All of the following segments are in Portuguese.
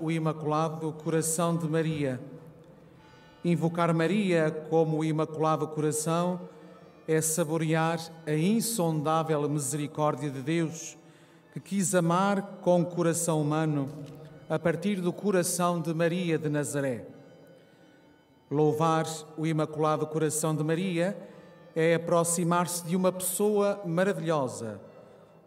o Imaculado Coração de Maria. Invocar Maria como o Imaculado Coração é saborear a insondável misericórdia de Deus, que quis amar com coração humano a partir do coração de Maria de Nazaré. Louvar o Imaculado Coração de Maria é aproximar-se de uma pessoa maravilhosa,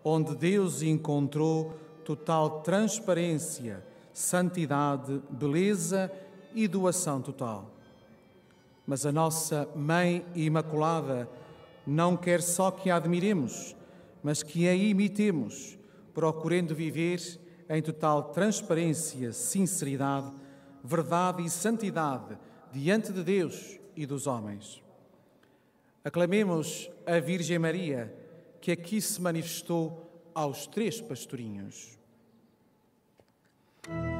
onde Deus encontrou total transparência, santidade, beleza e doação total. Mas a nossa Mãe Imaculada não quer só que a admiremos, mas que a imitemos, procurando viver em total transparência, sinceridade, verdade e santidade diante de Deus e dos homens. Aclamemos a Virgem Maria, que aqui se manifestou aos três pastorinhos. thank you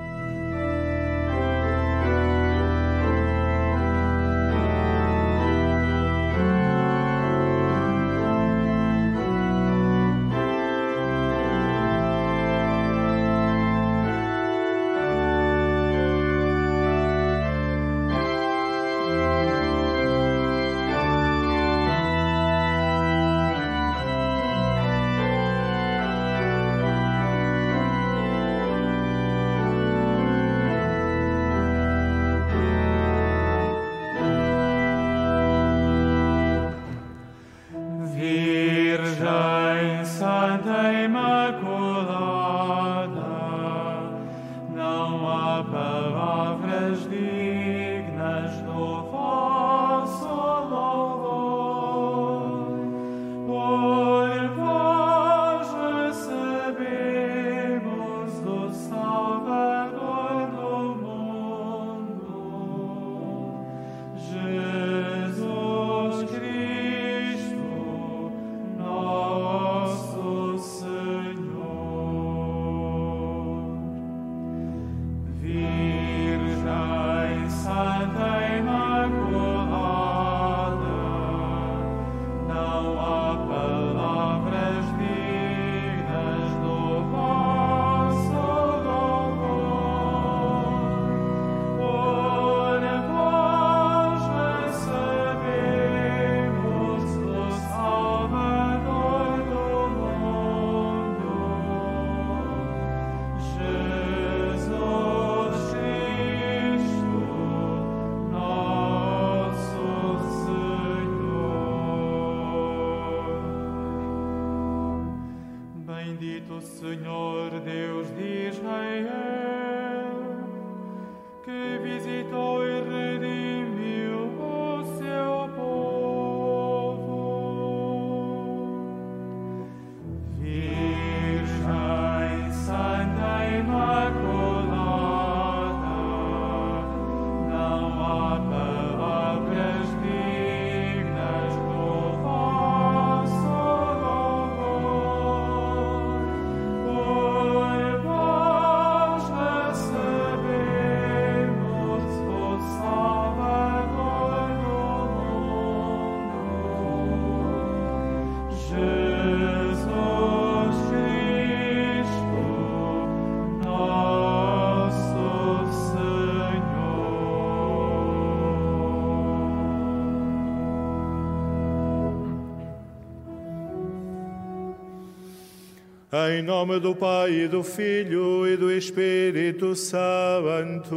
Em nome do Pai, e do Filho e do Espírito Santo.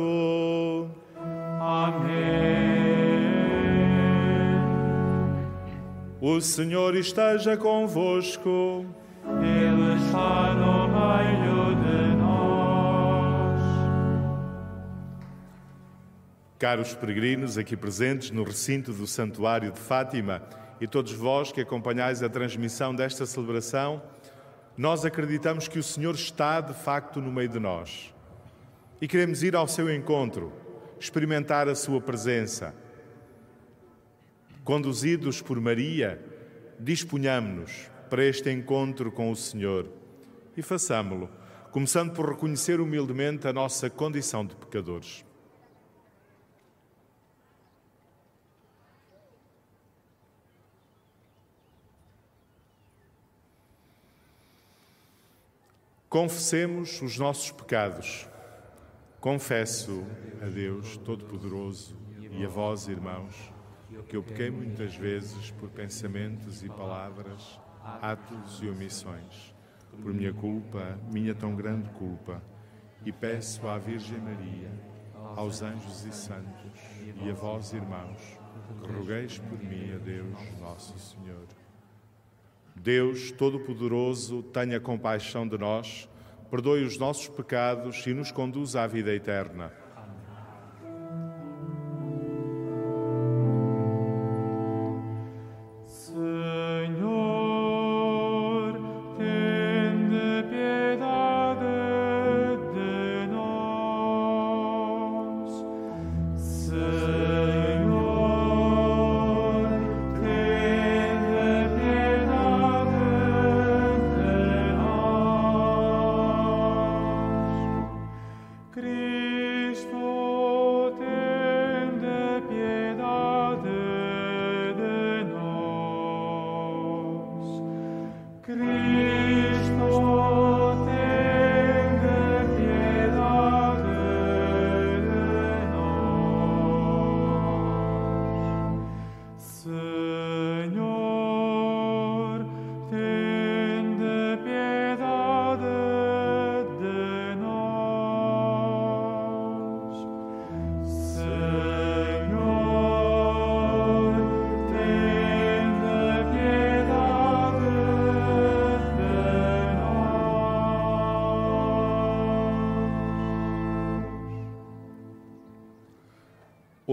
Amém. O Senhor esteja convosco. Ele está no meio de nós. Caros peregrinos aqui presentes no recinto do Santuário de Fátima e todos vós que acompanhais a transmissão desta celebração, nós acreditamos que o Senhor está de facto no meio de nós e queremos ir ao seu encontro, experimentar a sua presença. Conduzidos por Maria, disponhamos-nos para este encontro com o Senhor e façamo-lo, começando por reconhecer humildemente a nossa condição de pecadores. Confessemos os nossos pecados. Confesso a Deus Todo-Poderoso e a vós, irmãos, que eu pequei muitas vezes por pensamentos e palavras, atos e omissões, por minha culpa, minha tão grande culpa, e peço à Virgem Maria, aos anjos e santos, e a vós, irmãos, que rogueis por mim a Deus, nosso Senhor. Deus Todo-Poderoso, tenha compaixão de nós perdoe os nossos pecados e nos conduza à vida eterna.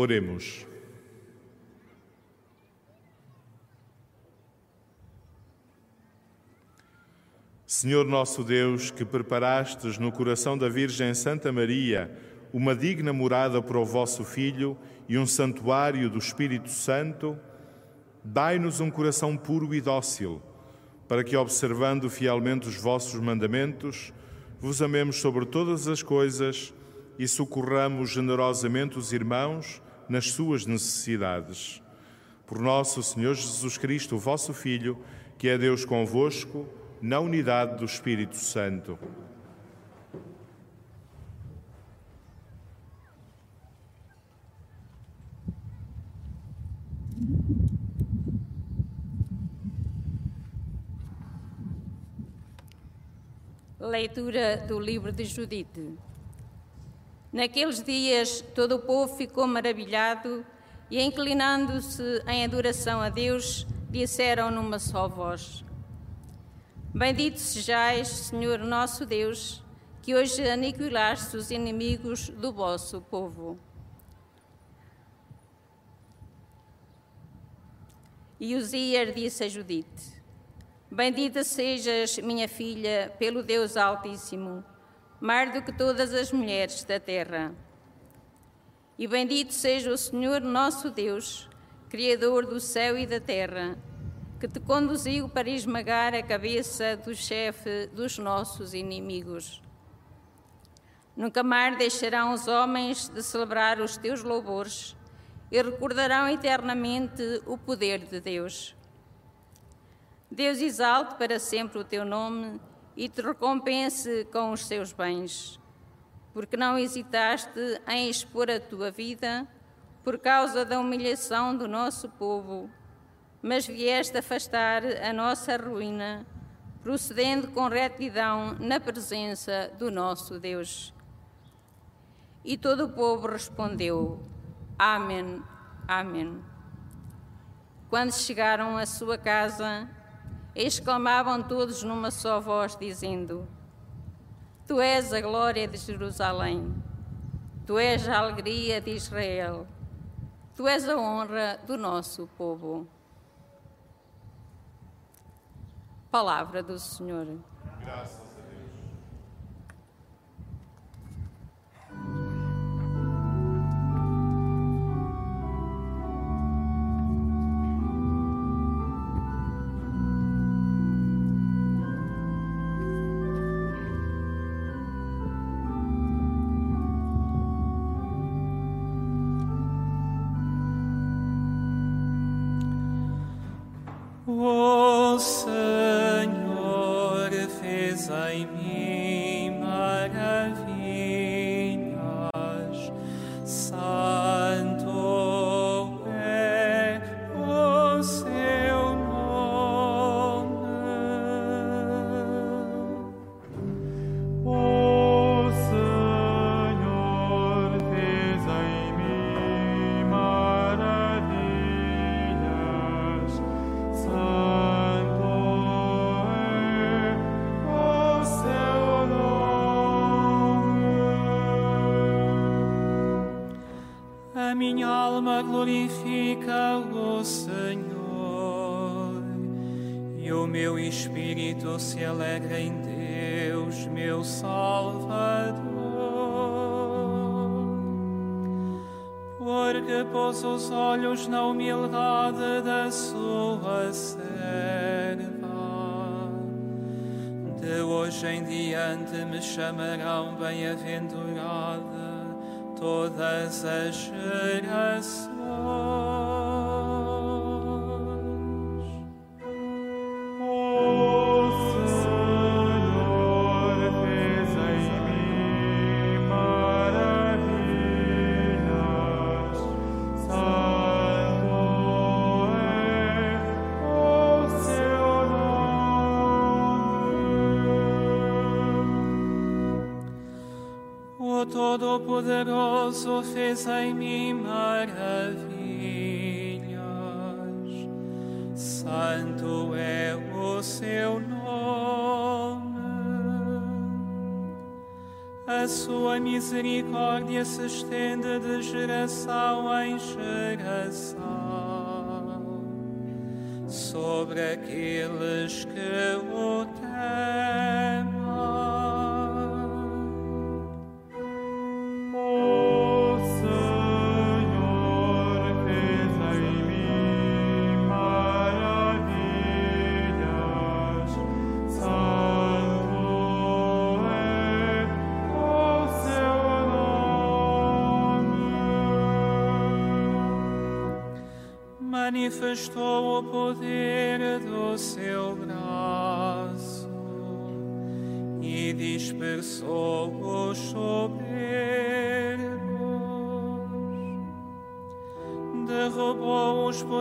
Oremos. Senhor nosso Deus, que preparastes no coração da Virgem Santa Maria uma digna morada para o vosso Filho e um santuário do Espírito Santo, dai-nos um coração puro e dócil, para que, observando fielmente os vossos mandamentos, vos amemos sobre todas as coisas e socorramos generosamente os irmãos nas suas necessidades. Por nosso Senhor Jesus Cristo, vosso Filho, que é Deus convosco, na unidade do Espírito Santo. Leitura do livro de Judite. Naqueles dias, todo o povo ficou maravilhado e, inclinando-se em adoração a Deus, disseram numa só voz: Bendito sejais, Senhor nosso Deus, que hoje aniquilaste os inimigos do vosso povo. E Uzias disse a Judite: Bendita sejas, minha filha, pelo Deus Altíssimo mais do que todas as mulheres da terra. E bendito seja o Senhor nosso Deus, Criador do céu e da terra, que te conduziu para esmagar a cabeça do chefe dos nossos inimigos. Nunca mais deixarão os homens de celebrar os teus louvores e recordarão eternamente o poder de Deus. Deus exalte para sempre o teu nome e te recompense com os seus bens, porque não hesitaste em expor a tua vida por causa da humilhação do nosso povo, mas vieste afastar a nossa ruína, procedendo com retidão na presença do nosso Deus. E todo o povo respondeu: Amém, Amém. Quando chegaram à sua casa, exclamavam todos numa só voz, dizendo: Tu és a glória de Jerusalém, tu és a alegria de Israel, tu és a honra do nosso povo. Palavra do Senhor. Graças. Todo-Poderoso fez em mim maravilhas. Santo é o seu nome. A sua misericórdia se estende de geração em geração sobre aqueles que o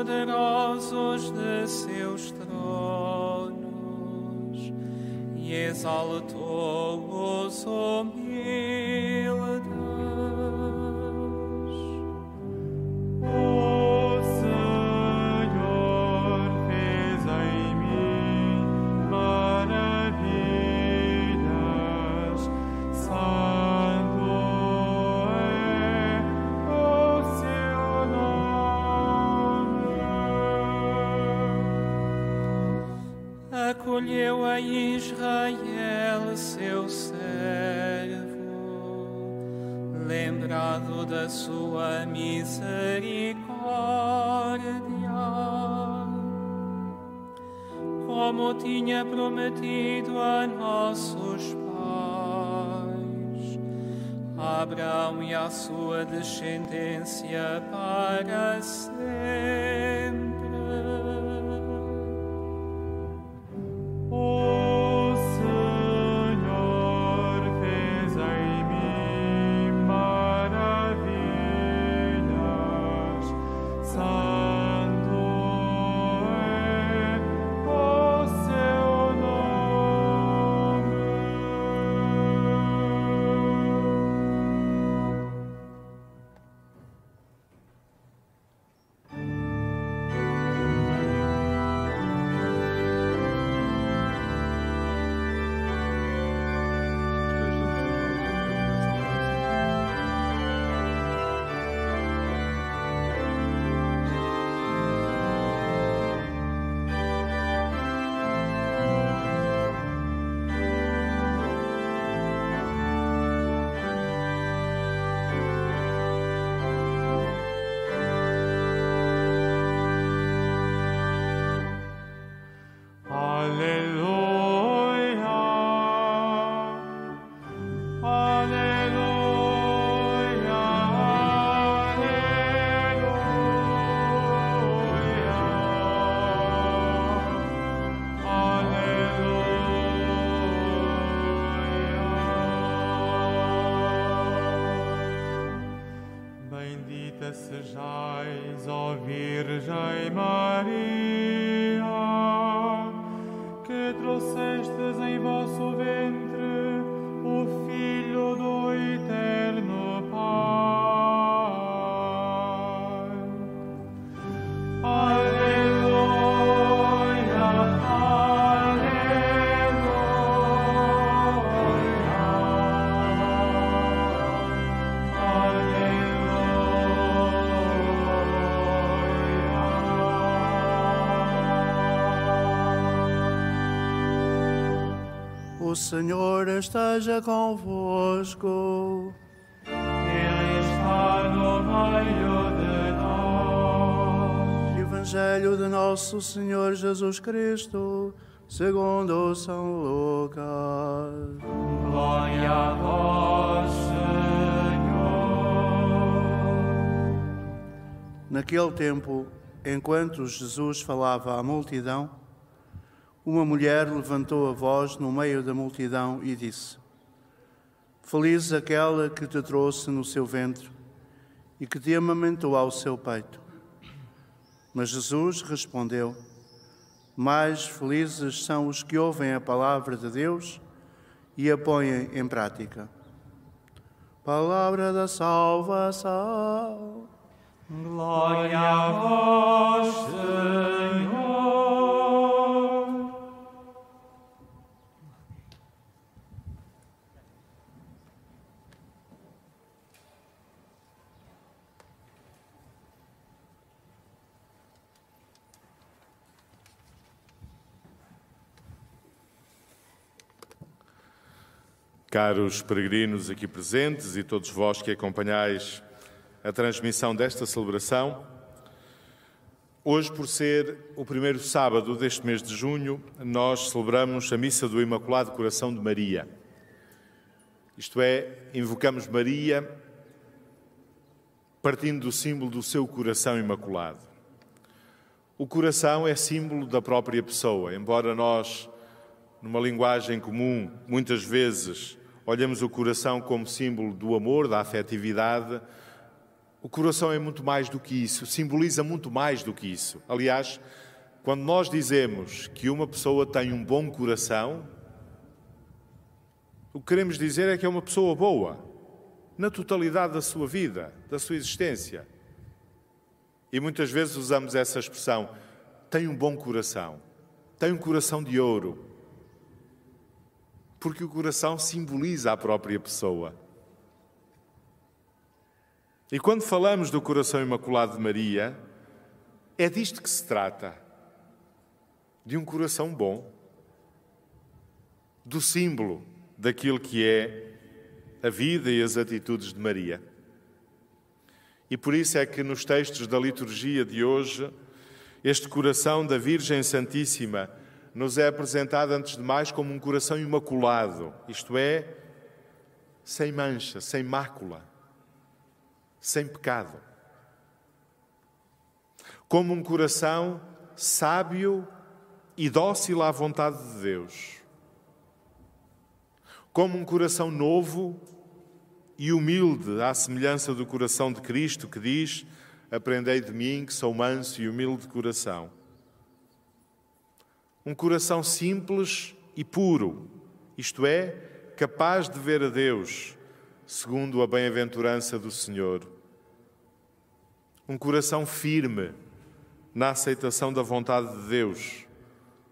poderosos de seus tronos e exaltou os humildes. Acolheu a Israel, seu servo, lembrado da sua misericórdia, como tinha prometido a nossos pais, Abraão e a sua descendência para sempre. Bendita sejais, ó Virgem Maria, que trouxestes em vosso ventre O Senhor esteja convosco. Ele está no meio de nós. Evangelho de Nosso Senhor Jesus Cristo, segundo São Lucas. Glória a vós, Senhor. Naquele tempo, enquanto Jesus falava à multidão, uma mulher levantou a voz no meio da multidão e disse: Feliz aquela que te trouxe no seu ventre e que te amamentou ao seu peito. Mas Jesus respondeu: Mais felizes são os que ouvem a palavra de Deus e a põem em prática. Palavra da salvação. Glória a vós, Senhor. Caros peregrinos aqui presentes e todos vós que acompanhais a transmissão desta celebração, hoje, por ser o primeiro sábado deste mês de junho, nós celebramos a missa do Imaculado Coração de Maria. Isto é, invocamos Maria partindo do símbolo do seu coração imaculado. O coração é símbolo da própria pessoa, embora nós, numa linguagem comum, muitas vezes olhamos o coração como símbolo do amor, da afetividade. O coração é muito mais do que isso, simboliza muito mais do que isso. Aliás, quando nós dizemos que uma pessoa tem um bom coração, o que queremos dizer é que é uma pessoa boa, na totalidade da sua vida, da sua existência. E muitas vezes usamos essa expressão: tem um bom coração, tem um coração de ouro porque o coração simboliza a própria pessoa. E quando falamos do coração imaculado de Maria, é disto que se trata. De um coração bom, do símbolo daquilo que é a vida e as atitudes de Maria. E por isso é que nos textos da liturgia de hoje, este coração da Virgem Santíssima nos é apresentado, antes de mais, como um coração imaculado, isto é, sem mancha, sem mácula, sem pecado. Como um coração sábio e dócil à vontade de Deus. Como um coração novo e humilde, à semelhança do coração de Cristo, que diz: Aprendei de mim, que sou manso e humilde de coração um coração simples e puro, isto é, capaz de ver a Deus, segundo a bem-aventurança do Senhor. Um coração firme na aceitação da vontade de Deus.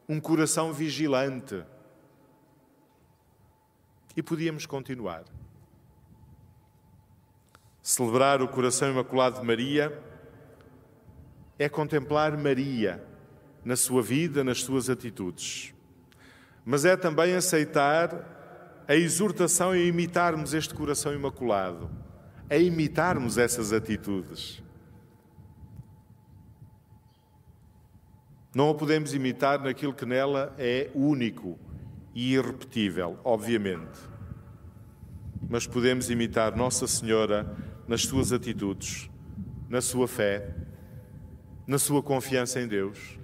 Um coração vigilante. E podíamos continuar. Celebrar o coração imaculado de Maria é contemplar Maria na sua vida, nas suas atitudes. Mas é também aceitar a exortação a imitarmos este coração imaculado, a imitarmos essas atitudes. Não a podemos imitar naquilo que nela é único e irrepetível, obviamente. Mas podemos imitar Nossa Senhora nas suas atitudes, na sua fé, na sua confiança em Deus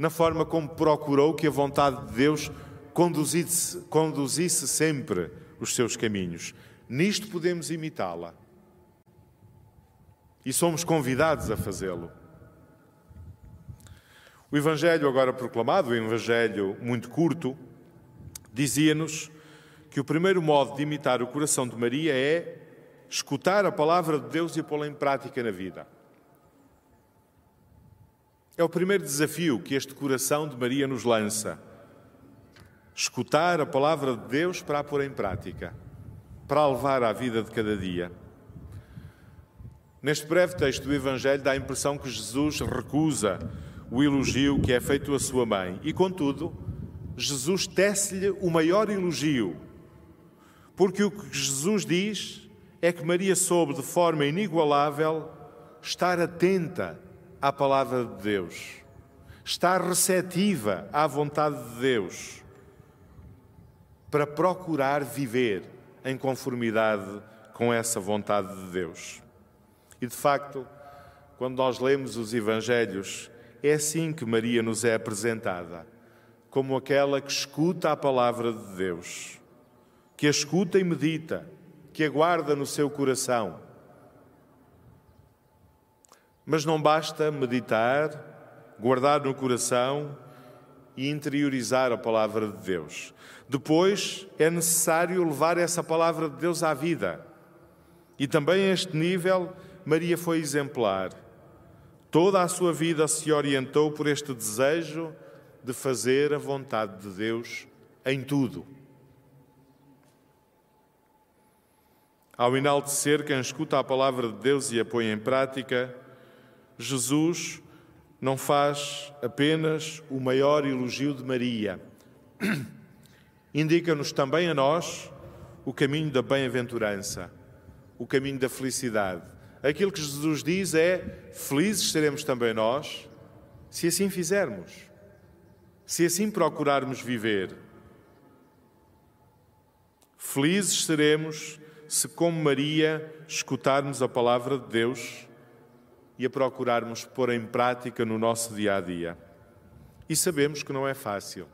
na forma como procurou que a vontade de Deus conduzisse, conduzisse sempre os seus caminhos. Nisto podemos imitá-la. E somos convidados a fazê-lo. O Evangelho agora proclamado, o Evangelho muito curto, dizia-nos que o primeiro modo de imitar o coração de Maria é escutar a palavra de Deus e pô-la em prática na vida. É o primeiro desafio que este coração de Maria nos lança. Escutar a palavra de Deus para a pôr em prática, para a levar à vida de cada dia. Neste breve texto do Evangelho dá a impressão que Jesus recusa o elogio que é feito à sua mãe e, contudo, Jesus tece-lhe o maior elogio, porque o que Jesus diz é que Maria soube de forma inigualável estar atenta à palavra de Deus, estar receptiva à vontade de Deus, para procurar viver em conformidade com essa vontade de Deus. E de facto, quando nós lemos os Evangelhos, é assim que Maria nos é apresentada, como aquela que escuta a palavra de Deus, que a escuta e medita, que a guarda no seu coração. Mas não basta meditar, guardar no coração e interiorizar a palavra de Deus. Depois é necessário levar essa palavra de Deus à vida. E também a este nível, Maria foi exemplar. Toda a sua vida se orientou por este desejo de fazer a vontade de Deus em tudo. Ao enaltecer quem escuta a palavra de Deus e a põe em prática, Jesus não faz apenas o maior elogio de Maria, indica-nos também a nós o caminho da bem-aventurança, o caminho da felicidade aquilo que Jesus diz é: felizes seremos também nós, se assim fizermos, se assim procurarmos viver. Felizes seremos se, como Maria, escutarmos a palavra de Deus e a procurarmos pôr em prática no nosso dia a dia. E sabemos que não é fácil.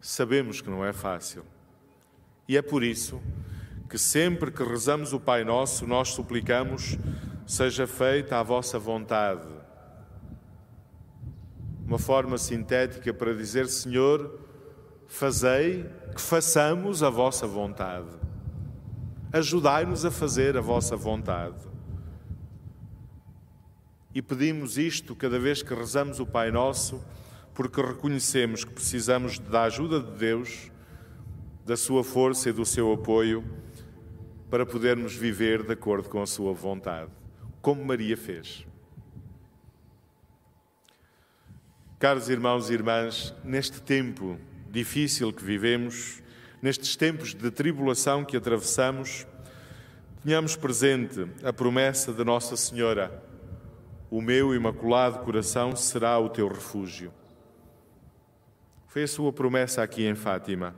Sabemos que não é fácil. E é por isso que sempre que rezamos o Pai Nosso, nós suplicamos: seja feita a vossa vontade. Uma forma sintética para dizer: Senhor, fazei que façamos a vossa vontade. Ajudai-nos a fazer a vossa vontade. E pedimos isto cada vez que rezamos o Pai Nosso, porque reconhecemos que precisamos da ajuda de Deus, da sua força e do seu apoio para podermos viver de acordo com a Sua vontade, como Maria fez. Caros irmãos e irmãs, neste tempo difícil que vivemos, nestes tempos de tribulação que atravessamos, tenhamos presente a promessa de Nossa Senhora: O meu imaculado coração será o teu refúgio. Foi a sua promessa aqui em Fátima.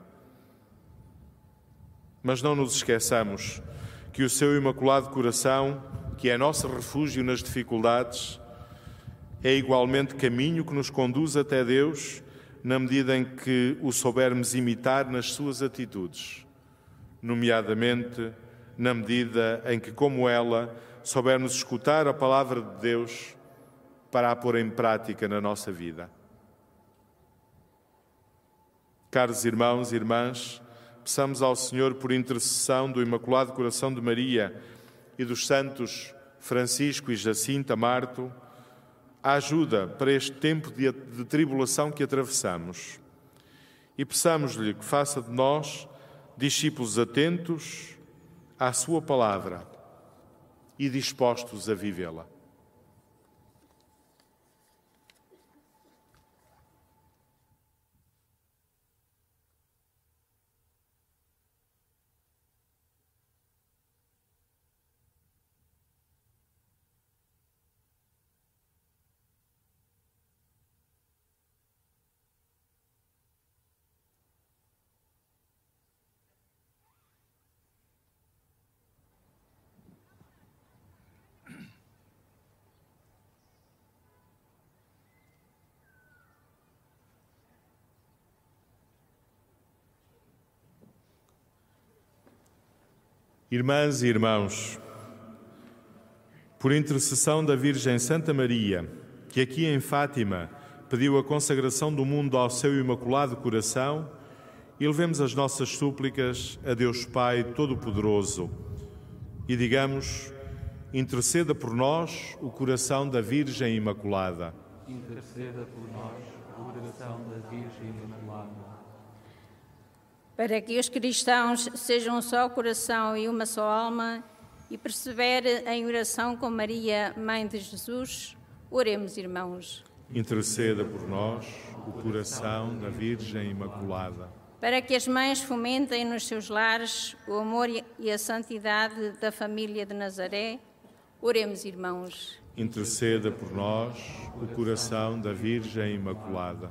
Mas não nos esqueçamos que o seu imaculado coração, que é nosso refúgio nas dificuldades, é igualmente caminho que nos conduz até Deus, na medida em que o soubermos imitar nas suas atitudes, nomeadamente na medida em que, como ela, soubermos escutar a palavra de Deus para a pôr em prática na nossa vida. Caros irmãos e irmãs, peçamos ao Senhor, por intercessão do Imaculado Coração de Maria e dos santos Francisco e Jacinta Marto, a ajuda para este tempo de, de tribulação que atravessamos. E peçamos-lhe que faça de nós discípulos atentos à Sua palavra e dispostos a vivê-la. Irmãs e irmãos, por intercessão da Virgem Santa Maria, que aqui em Fátima pediu a consagração do mundo ao seu imaculado coração, elevemos as nossas súplicas a Deus Pai Todo-Poderoso e digamos: interceda por nós o coração da Virgem Imaculada. Interceda por nós o coração da Virgem Imaculada para que os cristãos sejam um só coração e uma só alma e persevere em oração com Maria, Mãe de Jesus. Oremos, irmãos. Interceda por nós o coração da Virgem Imaculada. Para que as mães fomentem nos seus lares o amor e a santidade da família de Nazaré, oremos, irmãos. Interceda por nós o coração da Virgem Imaculada.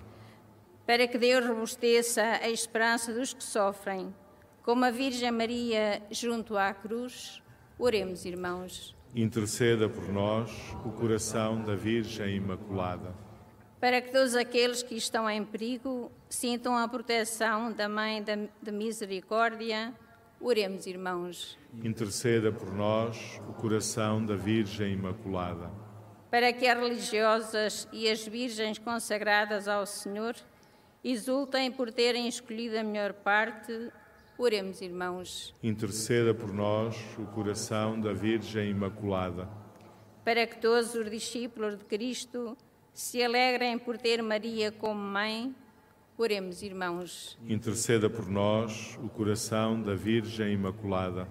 Para que Deus robusteça a esperança dos que sofrem, como a Virgem Maria junto à cruz, oremos, irmãos. Interceda por nós o coração da Virgem Imaculada. Para que todos aqueles que estão em perigo sintam a proteção da Mãe de Misericórdia, oremos, irmãos. Interceda por nós o coração da Virgem Imaculada. Para que as religiosas e as virgens consagradas ao Senhor exultem por terem escolhido a melhor parte, oremos, irmãos. Interceda por nós o coração da Virgem Imaculada. Para que todos os discípulos de Cristo se alegrem por ter Maria como mãe, oremos, irmãos. Interceda por nós o coração da Virgem Imaculada.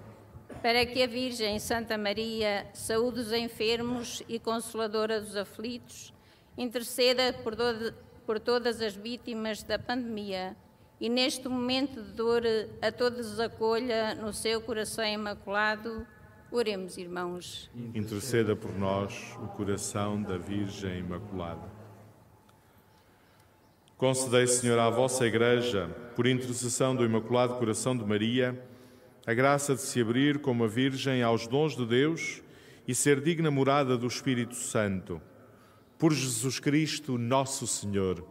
Para que a Virgem Santa Maria, saúde os enfermos e consoladora dos aflitos, interceda por, do, por todas as vítimas da pandemia e neste momento de dor a todos os acolha no seu coração imaculado. Oremos, irmãos. Interceda por nós o coração da Virgem Imaculada. Concedei, Senhor, à vossa Igreja, por intercessão do Imaculado Coração de Maria, a graça de se abrir como a Virgem aos dons de Deus e ser digna morada do Espírito Santo. Por Jesus Cristo, nosso Senhor.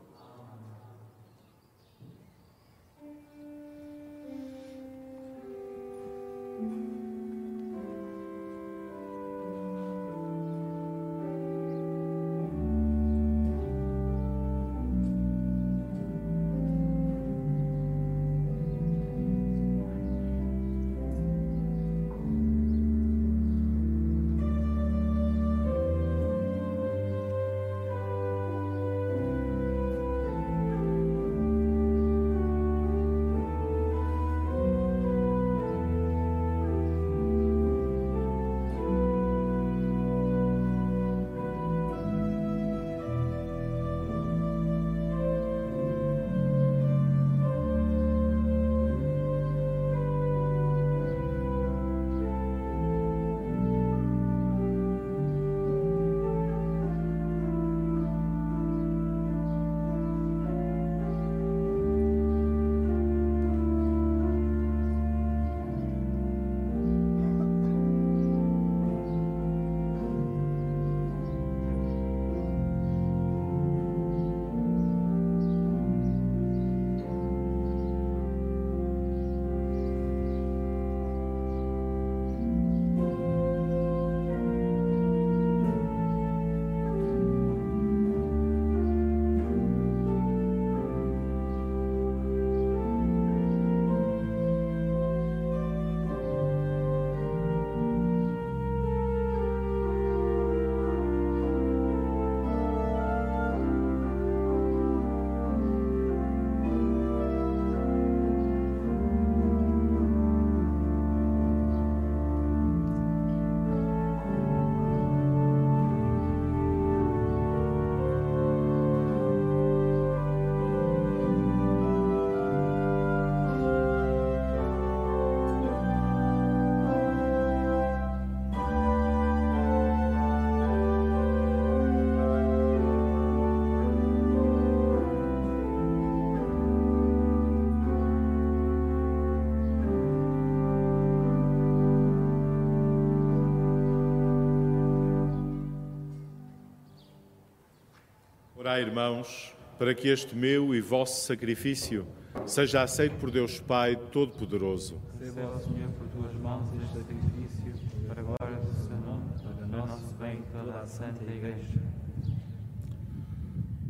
Orai, irmãos, para que este meu e vosso sacrifício seja aceito por Deus Pai Todo-Poderoso. Receba, Senhor, por tuas mãos este sacrifício, para a glória do seu nome, para o nosso bem e toda a Santa Igreja.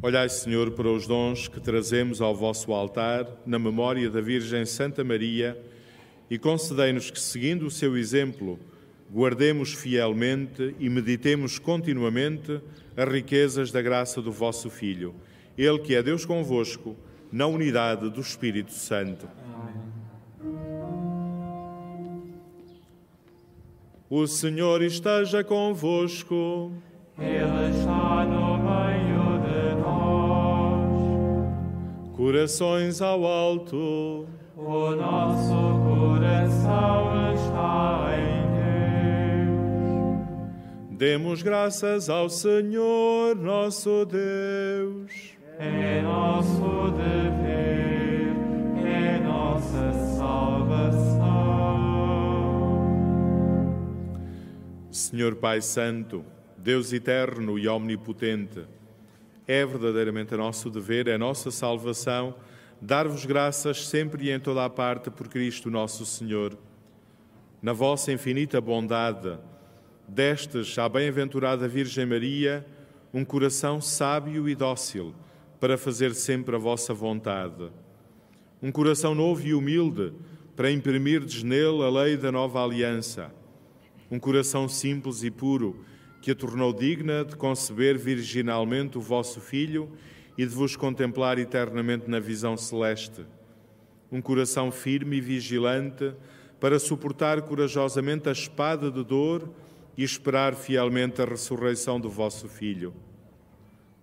Olhai, Senhor, para os dons que trazemos ao vosso altar, na memória da Virgem Santa Maria, e concedei-nos que, seguindo o seu exemplo, guardemos fielmente e meditemos continuamente as riquezas da graça do vosso Filho. Ele que é Deus convosco, na unidade do Espírito Santo. O Senhor esteja convosco. Ele está no meio de nós. corações ao alto. O nosso coração está em. Demos graças ao Senhor nosso Deus. É nosso dever, é nossa salvação. Senhor Pai Santo, Deus eterno e omnipotente, é verdadeiramente nosso dever, é nossa salvação, dar-vos graças sempre e em toda a parte por Cristo nosso Senhor. Na vossa infinita bondade, destes à bem-aventurada Virgem Maria um coração sábio e dócil para fazer sempre a vossa vontade. Um coração novo e humilde para imprimirdes nele a lei da nova aliança. Um coração simples e puro que a tornou digna de conceber virginalmente o vosso Filho e de vos contemplar eternamente na visão celeste. Um coração firme e vigilante para suportar corajosamente a espada de dor e esperar fielmente a ressurreição do vosso Filho.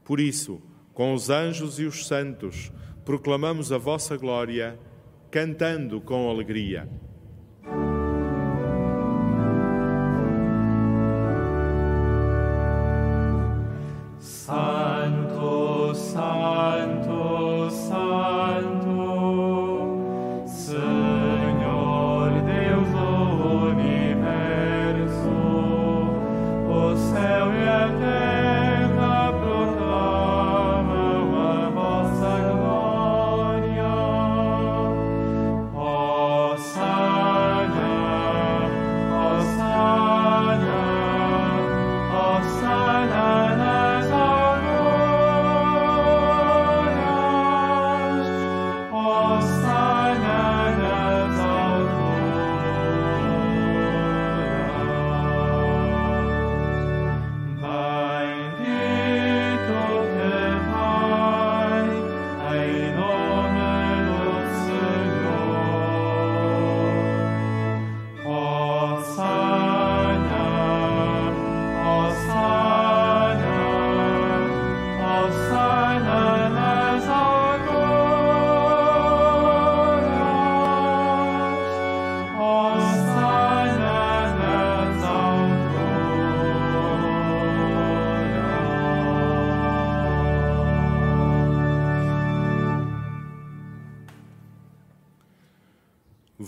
Por isso, com os anjos e os santos, proclamamos a vossa glória, cantando com alegria.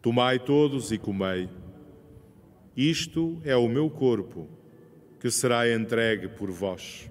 Tomai todos e comei. Isto é o meu corpo, que será entregue por vós.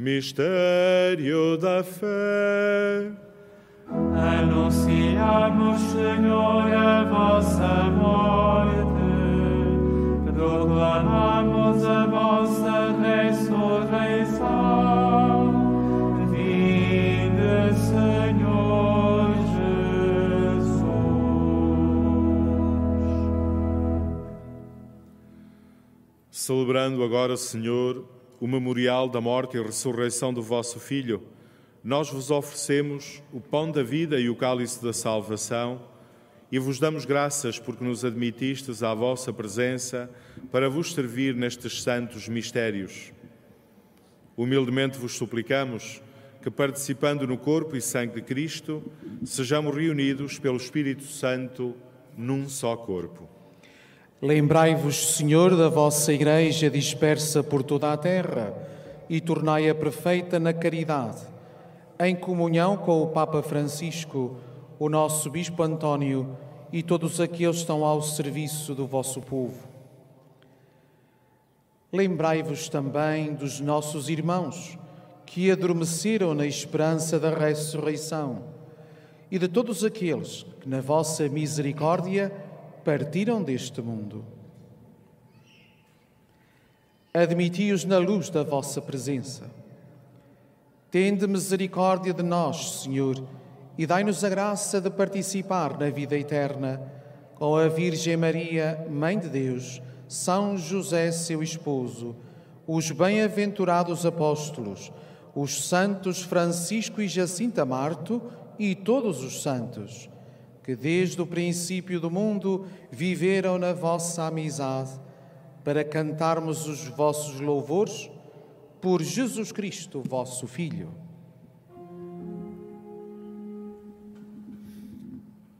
Mistério da fé. Anunciamos, Senhor, a vossa morte, proclamamos a vossa ressurreição. Vinde, Senhor Jesus. Celebrando agora, Senhor, o memorial da morte e ressurreição do vosso Filho, nós vos oferecemos o pão da vida e o cálice da salvação e vos damos graças porque nos admitistes à vossa presença para vos servir nestes santos mistérios. Humildemente vos suplicamos que, participando no corpo e sangue de Cristo, sejamos reunidos pelo Espírito Santo num só corpo. Lembrai-vos, Senhor, da vossa Igreja dispersa por toda a terra e tornai-a perfeita na caridade, em comunhão com o Papa Francisco, o nosso Bispo António e todos aqueles que estão ao serviço do vosso povo. Lembrai-vos também dos nossos irmãos que adormeceram na esperança da ressurreição e de todos aqueles que, na vossa misericórdia, partiram deste mundo. Admiti-os na luz da vossa presença. Tende misericórdia de nós, Senhor, e dai-nos a graça de participar na vida eterna com a Virgem Maria, Mãe de Deus, São José, seu esposo, os bem-aventurados apóstolos, os santos Francisco e Jacinta Marto e todos os santos que desde o princípio do mundo viveram na vossa amizade, para cantarmos os vossos louvores por Jesus Cristo, vosso Filho.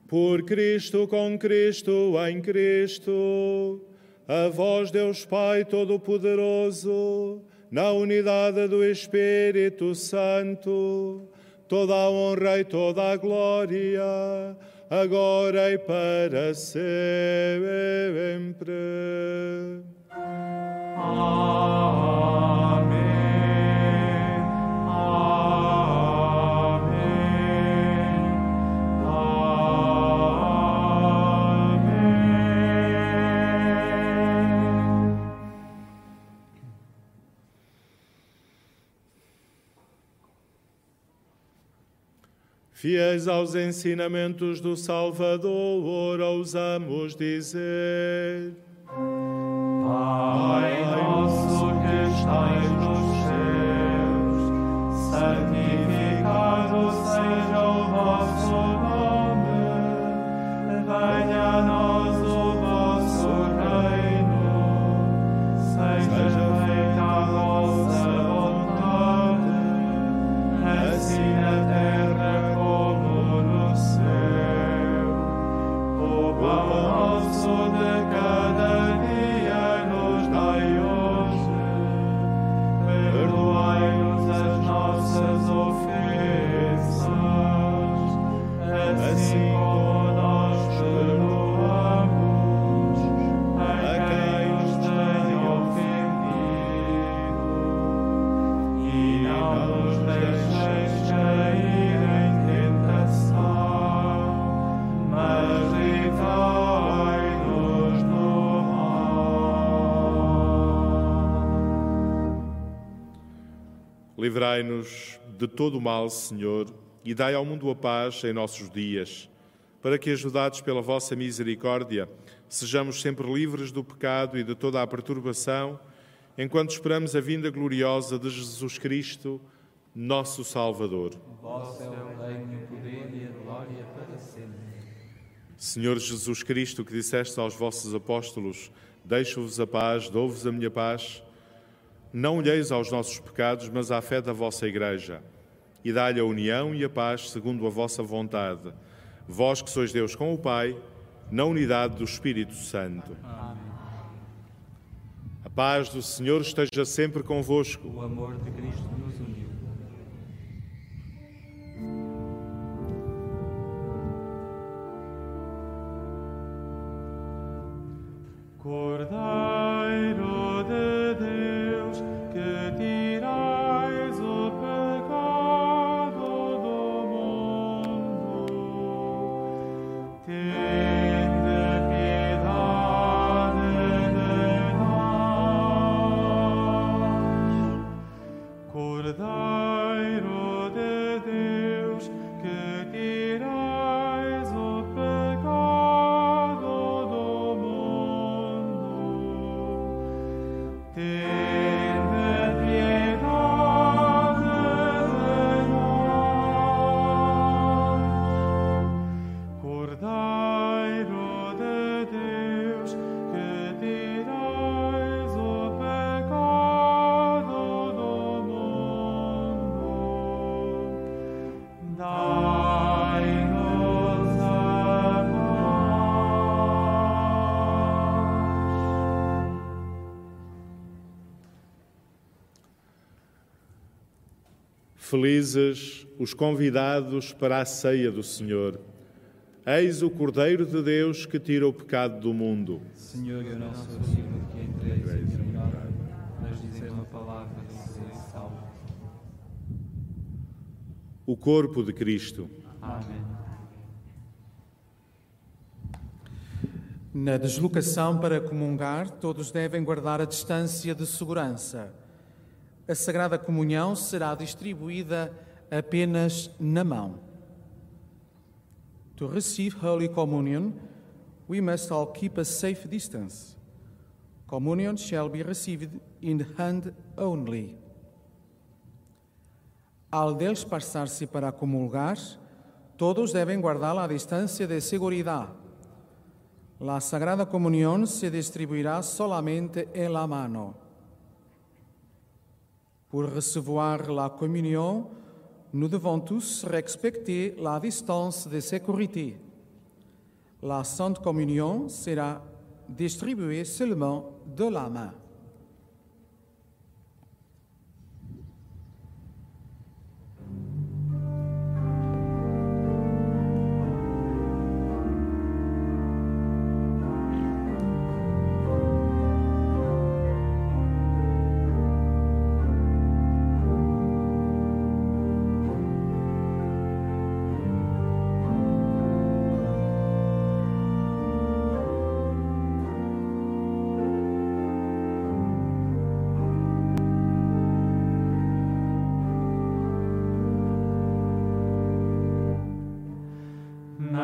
Por Cristo, com Cristo, em Cristo, a vós, Deus Pai Todo-Poderoso, na unidade do Espírito Santo, toda a honra e toda a glória agora e para sempre. Amém. Fiéis aos ensinamentos do Salvador, ousamos dizer. Pai nosso que estais nos céus, santificado seja o vosso nome. Venha a nós o vosso reino. Seja feita a vossa O pão nosso Livrai-nos de todo o mal, Senhor, e dai ao mundo a paz em nossos dias, para que, ajudados pela vossa misericórdia, sejamos sempre livres do pecado e de toda a perturbação, enquanto esperamos a vinda gloriosa de Jesus Cristo, nosso Salvador. Vosso é o reino, o poder e a glória para sempre. Senhor Jesus Cristo, que disseste aos vossos apóstolos: Deixo-vos a paz, dou-vos a minha paz. Não olheis aos nossos pecados, mas à fé da vossa Igreja, e dá-lhe a união e a paz segundo a vossa vontade. Vós que sois Deus com o Pai, na unidade do Espírito Santo. A paz do Senhor esteja sempre convosco. O amor de Cristo nos uniu. Cordeiro Felizes os convidados para a ceia do Senhor. Eis o Cordeiro de Deus que tira o pecado do mundo. Senhor, eu não sou digno de que entreis em minha casa, mas dizer uma palavra de ser salvo. O corpo de Cristo. Amém. Na deslocação para comungar, todos devem guardar a distância de segurança. A Sagrada Comunhão será distribuída apenas na mão. To receive Holy Communion, we must all keep a safe distance. Communion shall be received in hand only. Al despassar-se para comulgar, todos devem guardar a distância de seguridade. La Sagrada Comunión se distribuirá solamente en la mano. Pour recevoir la communion, nous devons tous respecter la distance de sécurité. La Sainte Communion sera distribuée seulement de la main.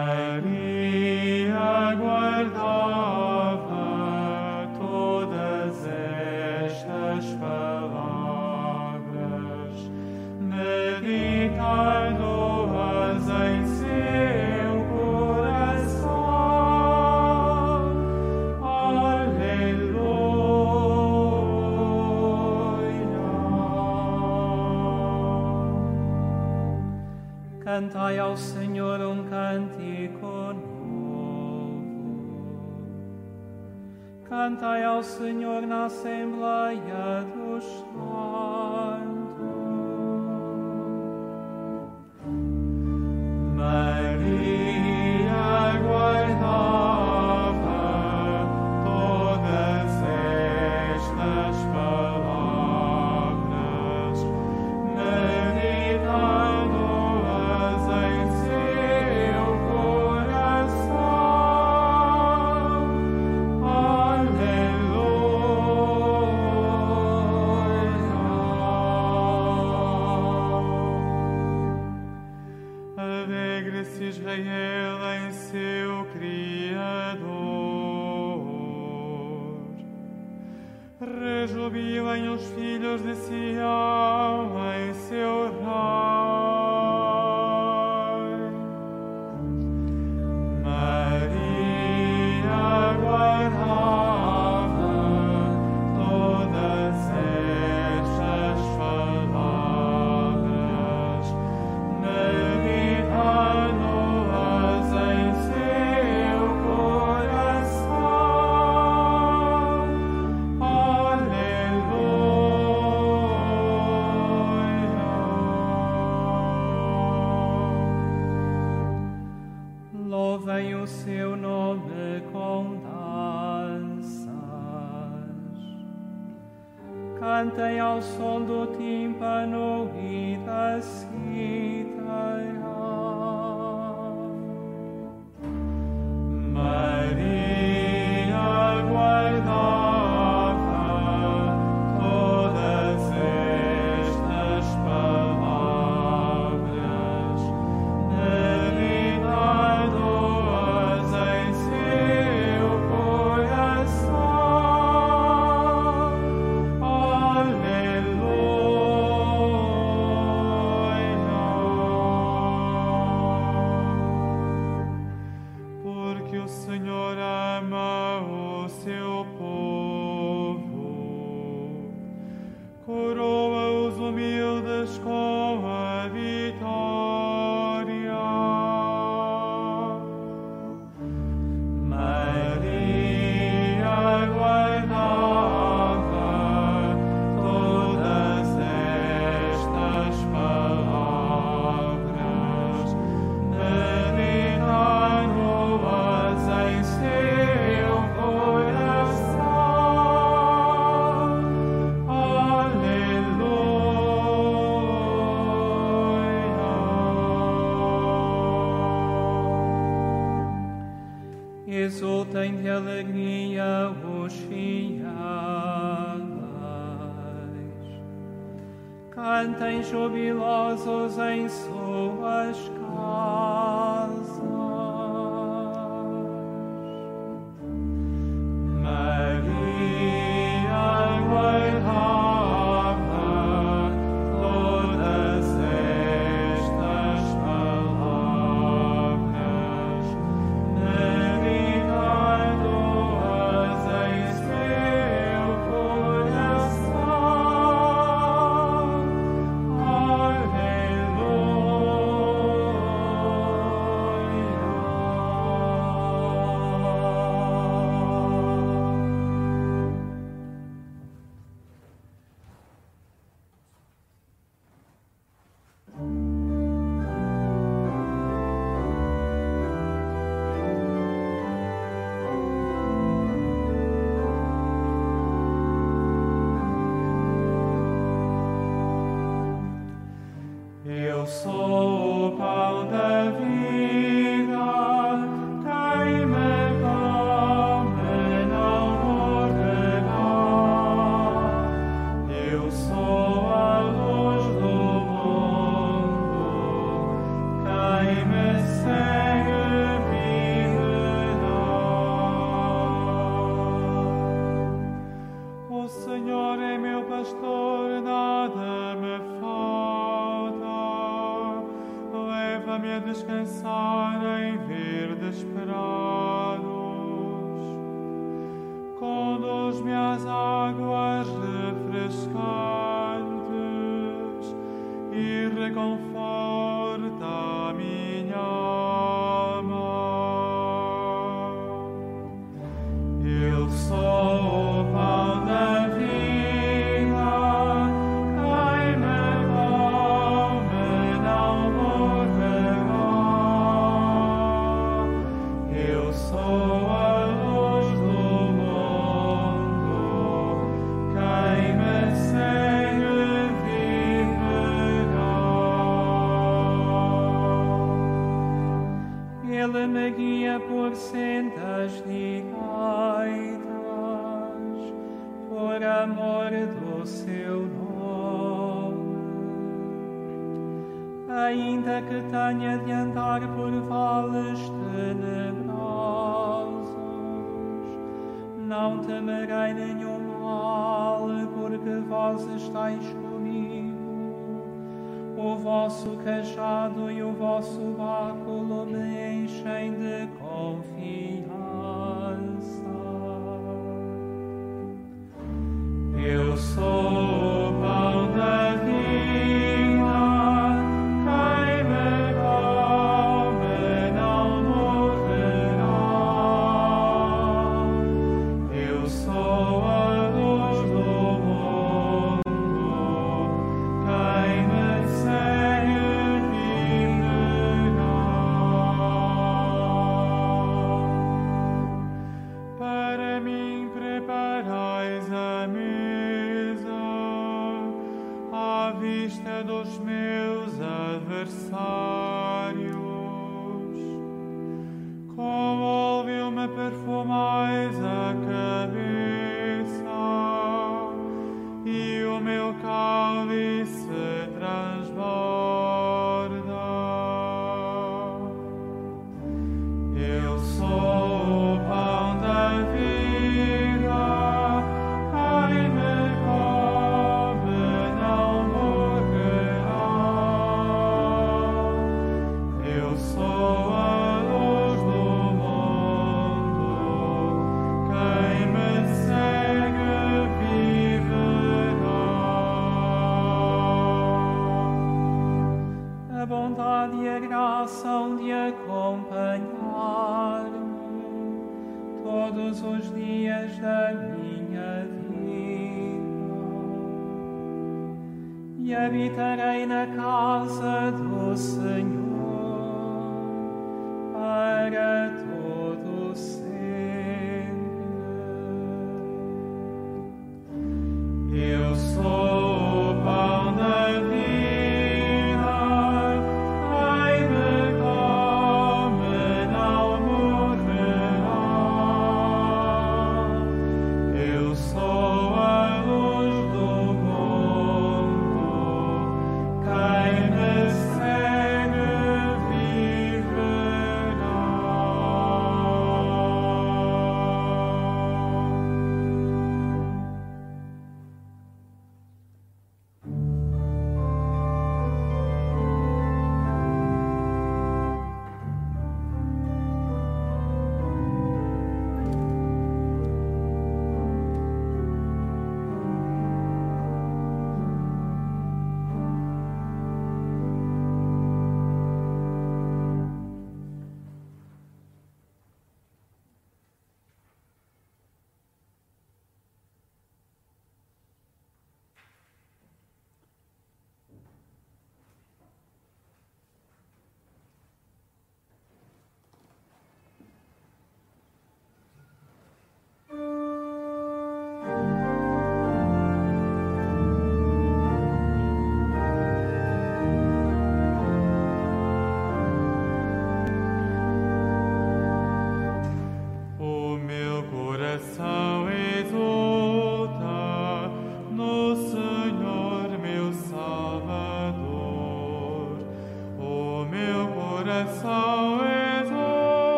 Maria Cantai ao Senhor na Assembleia Cantem ao som do tímpano e da cítara.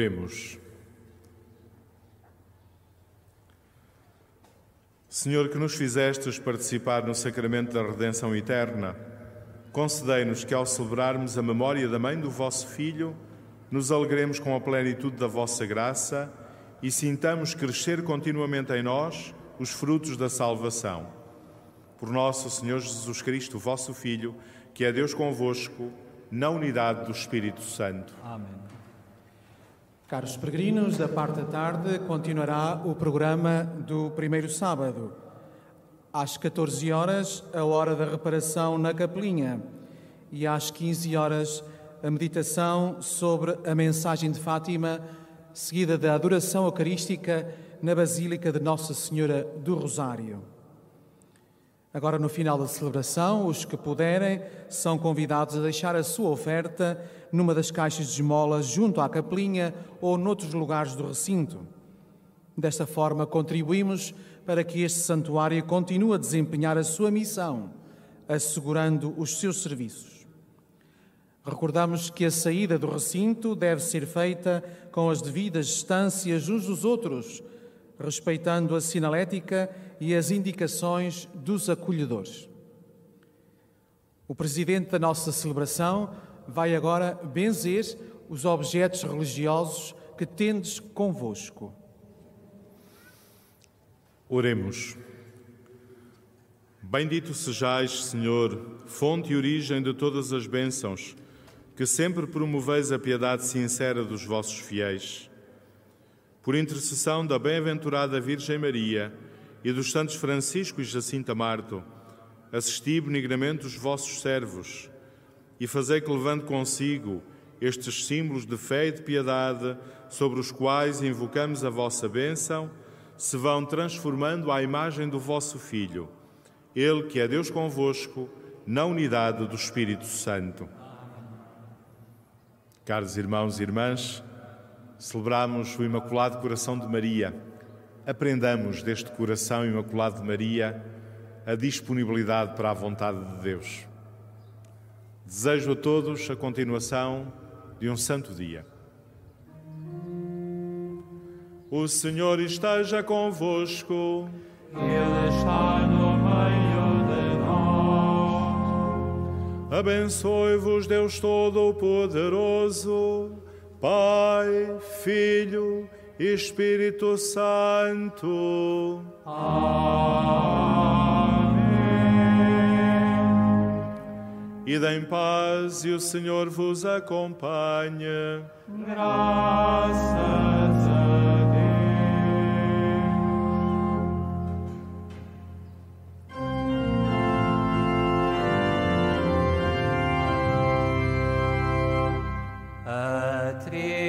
Oremos. Senhor, que nos fizestes participar no sacramento da redenção eterna, concedei-nos que, ao celebrarmos a memória da mãe do vosso Filho, nos alegremos com a plenitude da vossa graça e sintamos crescer continuamente em nós os frutos da salvação. Por nosso Senhor Jesus Cristo, vosso Filho, que é Deus convosco, na unidade do Espírito Santo. Caros peregrinos, da parte da tarde continuará o programa do primeiro sábado. Às 14 horas, a hora da reparação na Capelinha. E às 15 horas, a meditação sobre a mensagem de Fátima, seguida da adoração eucarística na Basílica de Nossa Senhora do Rosário. Agora, no final da celebração, os que puderem são convidados a deixar a sua oferta numa das caixas de esmolas junto à capelinha ou noutros lugares do recinto. Desta forma, contribuímos para que este santuário continue a desempenhar a sua missão, assegurando os seus serviços. Recordamos que a saída do recinto deve ser feita com as devidas distâncias uns dos outros, respeitando a sinalética e as indicações dos acolhedores. O presidente da nossa celebração vai agora benzer os objetos religiosos que tendes convosco. Oremos. Bendito sejais, Senhor, fonte e origem de todas as bênçãos, que sempre promoveis a piedade sincera dos vossos fiéis. Por intercessão da bem-aventurada Virgem Maria e dos santos Francisco e Jacinta Marto, assisti benignamente os vossos servos e fazei que levando consigo estes símbolos de fé e de piedade, sobre os quais invocamos a vossa bênção, se vão transformando à imagem do vosso Filho, Ele que é Deus convosco, na unidade do Espírito Santo. Caros irmãos e irmãs, celebramos o Imaculado Coração de Maria. Aprendamos deste coração imaculado de Maria a disponibilidade para a vontade de Deus. Desejo a todos a continuação de um santo dia. O Senhor esteja convosco. Ele está no meio de nós. Abençoe-vos, Deus Todo-Poderoso, Pai, Filho e Espírito Santo. Amém. E em paz e o Senhor vos acompanha. Graças a Deus. Patria.